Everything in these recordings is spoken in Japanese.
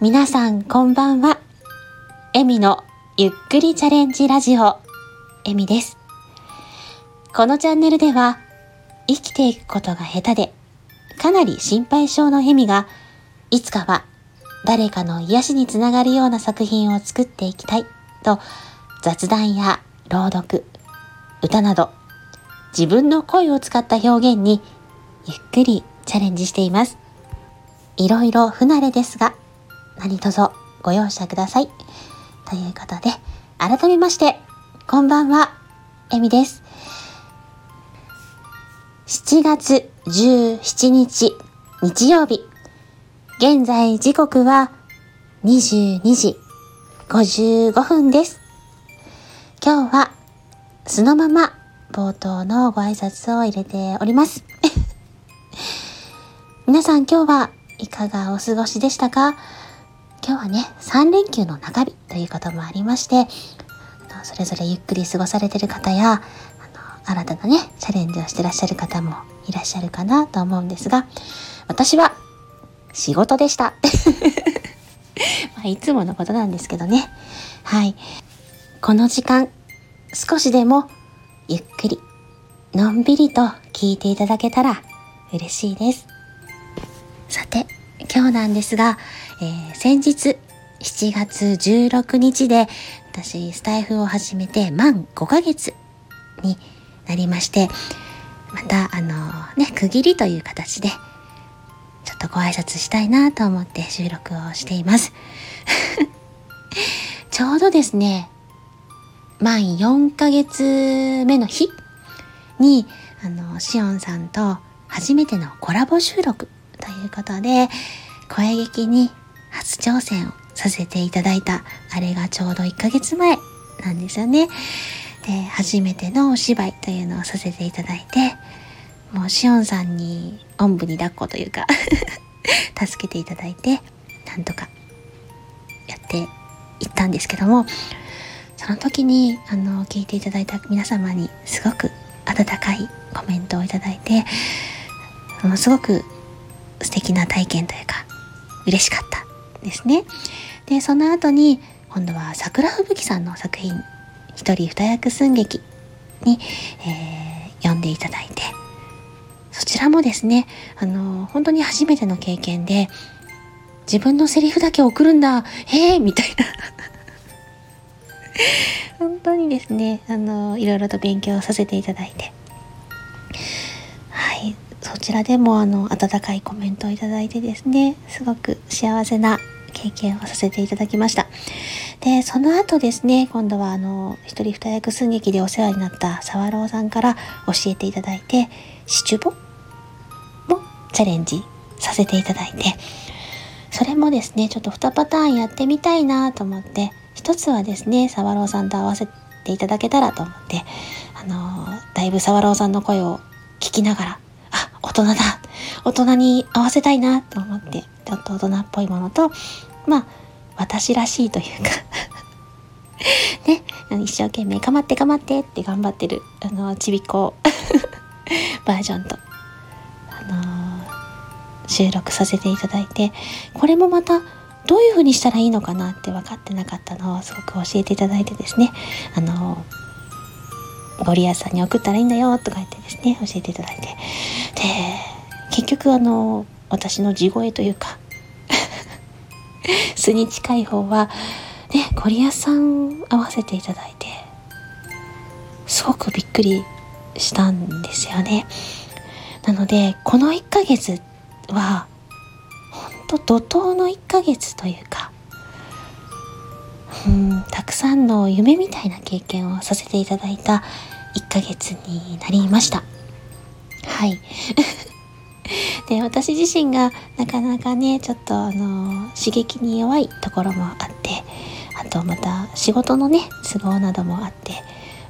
皆さんこんばんは。エミのゆっくりチャレンジラジオ、エミです。このチャンネルでは、生きていくことが下手で、かなり心配性のエミが、いつかは誰かの癒しにつながるような作品を作っていきたいと、雑談や朗読、歌など、自分の声を使った表現に、ゆっくりチャレンジしています。いろいろ不慣れですが、何卒ご容赦ください。ということで、改めまして、こんばんは、えみです。7月17日、日曜日。現在時刻は22時55分です。今日は、そのまま冒頭のご挨拶を入れております。皆さん今日はいかがお過ごしでしたか？今日はね、3連休の中日ということもありまして、それぞれゆっくり過ごされてる方や、あの新たなね、チャレンジをしてらっしゃる方もいらっしゃるかなと思うんですが、私は仕事でした。まあ、いつものことなんですけどね。はい。この時間、少しでもゆっくり、のんびりと聞いていただけたら嬉しいです。さて、今日なんですが、えー、先日7月16日で私スタイフを始めて満5ヶ月になりまして、またあのね、区切りという形でちょっとご挨拶したいなと思って収録をしています。ちょうどですね、満4ヶ月目の日に、あの、しおんさんと初めてのコラボ収録ということで、声劇に初挑戦をさせていただいた、あれがちょうど1ヶ月前なんですよね。で、初めてのお芝居というのをさせていただいて、もうしおんさんにおんぶに抱っこというか 助けていただいて、なんとかやっていったんですけども、その時に、あの、聞いていただいた皆様にすごく温かいコメントをいただいて、ものすごく素敵な体験というか、嬉しかったですね。で、その後に、今度は桜吹雪さんの作品、一人二役寸劇に、えー、読んでいただいて、そちらもですね、あの、本当に初めての経験で、自分のセリフだけ送るんだ、へえみたいな 本当にですね、あの、いろいろと勉強させていただいて、そちらでもあの温かいコメントをいただいてですねすごく幸せな経験をさせていただきました。でその後ですね今度はあの一人二役寸劇でお世話になった沢朗さんから教えていただいてシチュボもチャレンジさせていただいてそれもですねちょっと2パターンやってみたいなと思って一つはですね沢朗さんと合わせていただけたらと思ってあのだいぶ沢朗さんの声を聞きながら大人だ。大人に合わせたいなと思ってちょっと大人っぽいものとまあ私らしいというか。ね。一生懸命「かまってかまって」って頑張ってるあのちびっこ バージョンとあのー、収録させていただいてこれもまたどういう風にしたらいいのかなって分かってなかったのをすごく教えていただいてですね。あのーゴリアスさんに送ったらいいんだよとか言ってですね教えていただいて。で結局あの私の地声というか 素に近い方はねゴリアさん合わせていただいてすごくびっくりしたんですよね。なのでこの1ヶ月は本当怒涛の1ヶ月というかうんたくさんの夢みたいな経験をさせていただいた1ヶ月になりました。はい。で私自身がなかなかねちょっとあの刺激に弱いところもあってあとまた仕事のね都合などもあって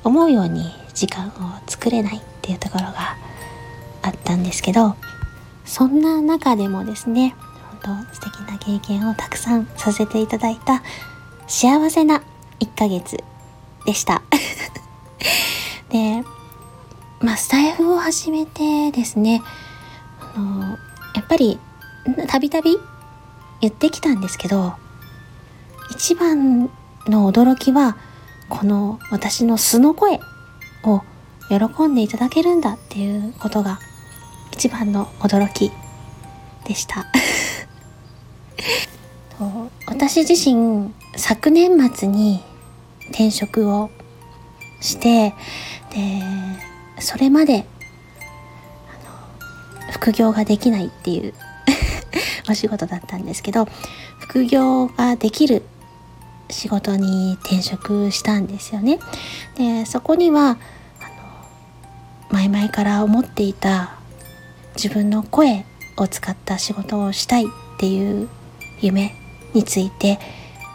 思うように時間を作れないっていうところがあったんですけどそんな中でもですね本当素敵な経験をたくさんさせていただいた幸せな1ヶ月でした。で、スタイフを始めてですね、あの、やっぱり、たびたび言ってきたんですけど一番の驚きはこの私の素の声を喜んでいただけるんだっていうことが一番の驚きでした。私自身昨年末に転職をしてでそれまで副業ができないっていう お仕事だったんですけど副業ができる仕事に転職したんですよね。でそこには前々から思っていた自分の声を使った仕事をしたいっていう夢について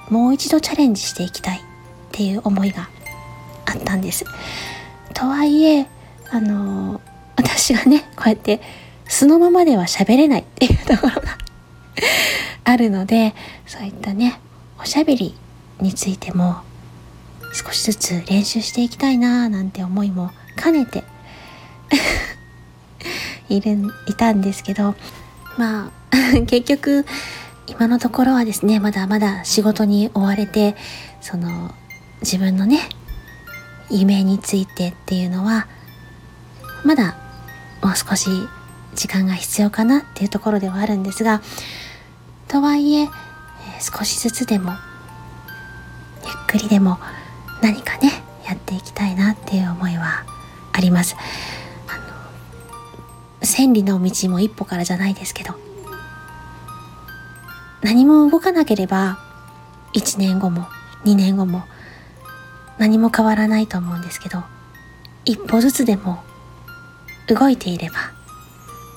もう一度チャレンジしていきたいっていう思いがあったんです。とはいえあの私がねこうやって素のままでは喋れないっていう ところがあるのでそういったねおしゃべりについても少しずつ練習していきたいなーなんて思いも兼ねて いるいたんですけどまあ 結局今のところはですねまだまだ仕事に追われてその自分のね夢についてっていうのはまだもう少し時間が必要かなっていうところではあるんですがとはいえ少しずつでもゆっくりでも何かねやっていきたいなっていう思いはあります。あの千里の道も一歩からじゃないですけど何も動かなければ1年後も2年後も何も変わらないと思うんですけど一歩ずつでも動いていれば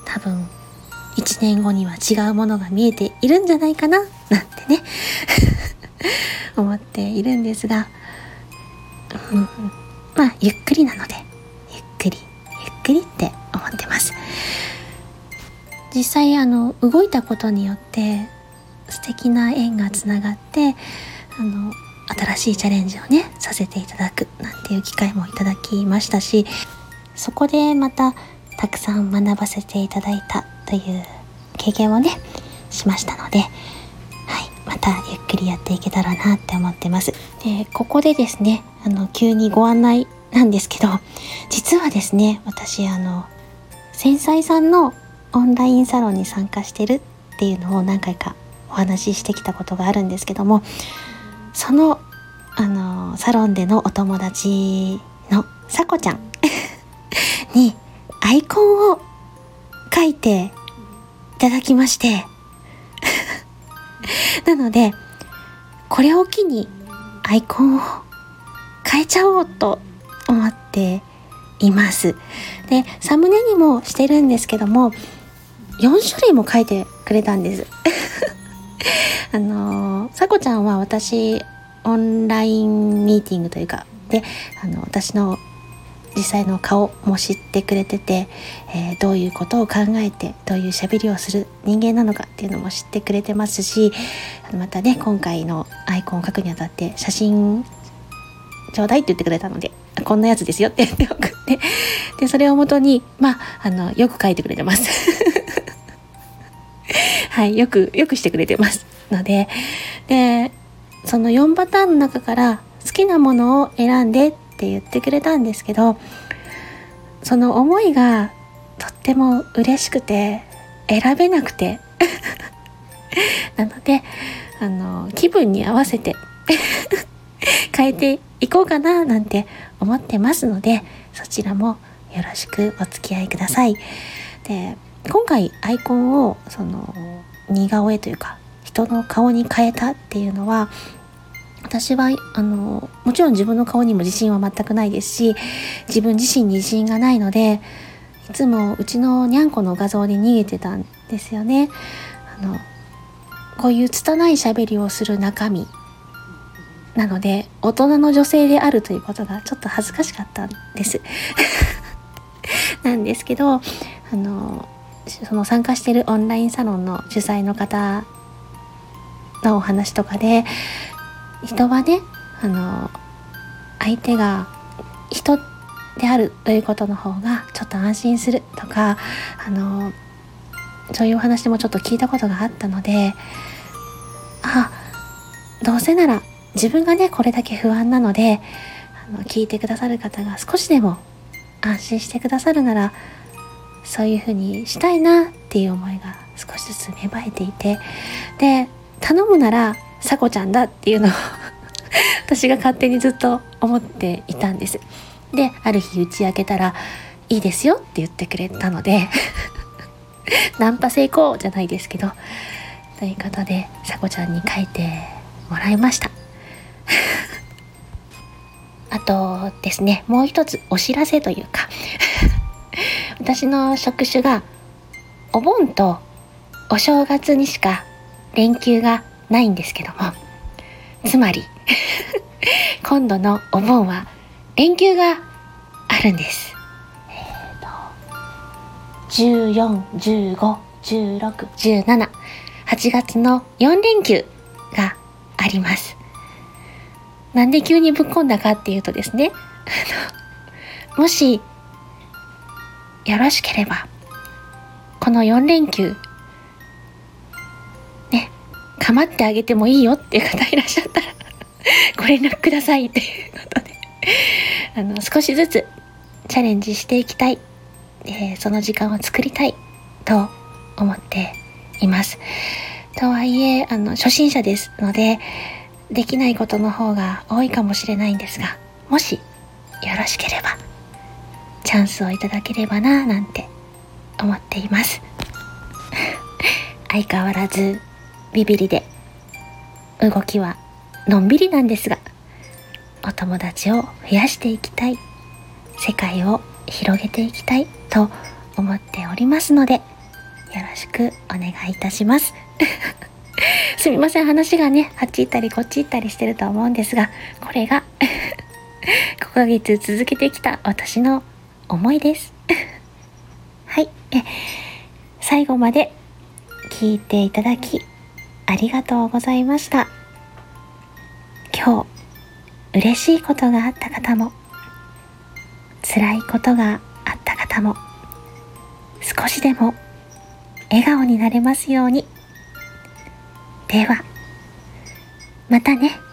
多分1年後には違うものが見えているんじゃないかななんてね 思っているんですが、うん、まあゆっくりなのでゆっくりゆっくりって思ってます。実際あの動いたことによって素敵な縁がつながってあの新しいチャレンジをねさせていただくなんていう機会もいただきましたしそこでまたたくさん学ばせていただいたという経験をねしましたので、はい、またゆっくりやっていけたらなって思ってます。でここでですねあの急にご案内なんですけど 実はですね私あの繊細さんのオンラインサロンに参加してるっていうのを何回かお話ししてきたことがあるんですけどもそのあのサロンでのお友達のさこちゃん にアイコンを書いていただきまして。なのでこれを機にアイコンを変えちゃおうと思っています。でサムネにもしてるんですけども4種類も書いてくれたんです。あのさこちゃんは私オンラインミーティングというかであの私の実際の顔も知ってくれてて、えー、どういうことを考えてどういう喋りをする人間なのかっていうのも知ってくれてますしまたね今回のアイコンを書くにあたって写真ちょうだいって言ってくれたのでこんなやつですよって言って送ってでそれをもとにまああのよく書いてくれてます。はいよくよくしてくれてます。のででその4パターンの中から好きなものを選んでっって言ってくれたんですけどその思いがとっても嬉しくて選べなくて なのであの気分に合わせて 変えていこうかななんて思ってますのでそちらもよろしくお付き合いください。で今回アイコンをその似顔絵というか人の顔に変えたっていうのは私はあのもちろん自分の顔にも自信は全くないですし自分自身に自信がないのでいつもうちのにゃんこの画像で逃げてたんですよね。あのこういう拙い喋りをする中身なので大人の女性であるということがちょっと恥ずかしかったんです。なんですけどあのその参加してるオンラインサロンの主催の方のお話とかで人はねあの相手が人であるということの方がちょっと安心するとかあのそういうお話もちょっと聞いたことがあったのであ、どうせなら自分がね、これだけ不安なので、あの聞いてくださる方が少しでも安心してくださるなら、そういう風にしたいなっていう思いが少しずつ芽生えていて、で、頼むなら、さこちゃんだっていうのを 私が勝手にずっと思っていたんです。で、ある日打ち明けたら、いいですよって言ってくれたので ナンパ成功じゃないですけど、ということで、さこちゃんに書いてもらいました。あとですね、もう一つお知らせというか私の職種がお盆とお正月にしか連休がないんですけども、つまり今度のお盆は連休があるんです。えっ、ー、と、14、15、16、17、8月の4連休があります。なんで急にぶっ込んだかっていうとですね、もし、よろしければ、この4連休、構ってあげてもいいよっていう方いらっしゃったら ご連絡くださいっていうことであの、少しずつチャレンジしていきたい、えー、その時間を作りたいと思っています。とはいえ、あの、初心者ですので、できないことの方が多いかもしれないんですが、もしよろしければ、チャンスをいただければなぁなんて思っています。相変わらずビビりで、動きはのんびりなんですが、お友達を増やしていきたい、世界を広げていきたいと思っておりますので、よろしくお願いいたします。すみません、話がね、あっち行ったりこっち行ったりしてると思うんですが、これが5ヶ月続けてきた私の思いです。はい。最後まで聞いていただき、ありがとうございました。今日、嬉しいことがあった方も、辛いことがあった方も、少しでも笑顔になれますように。では、またね。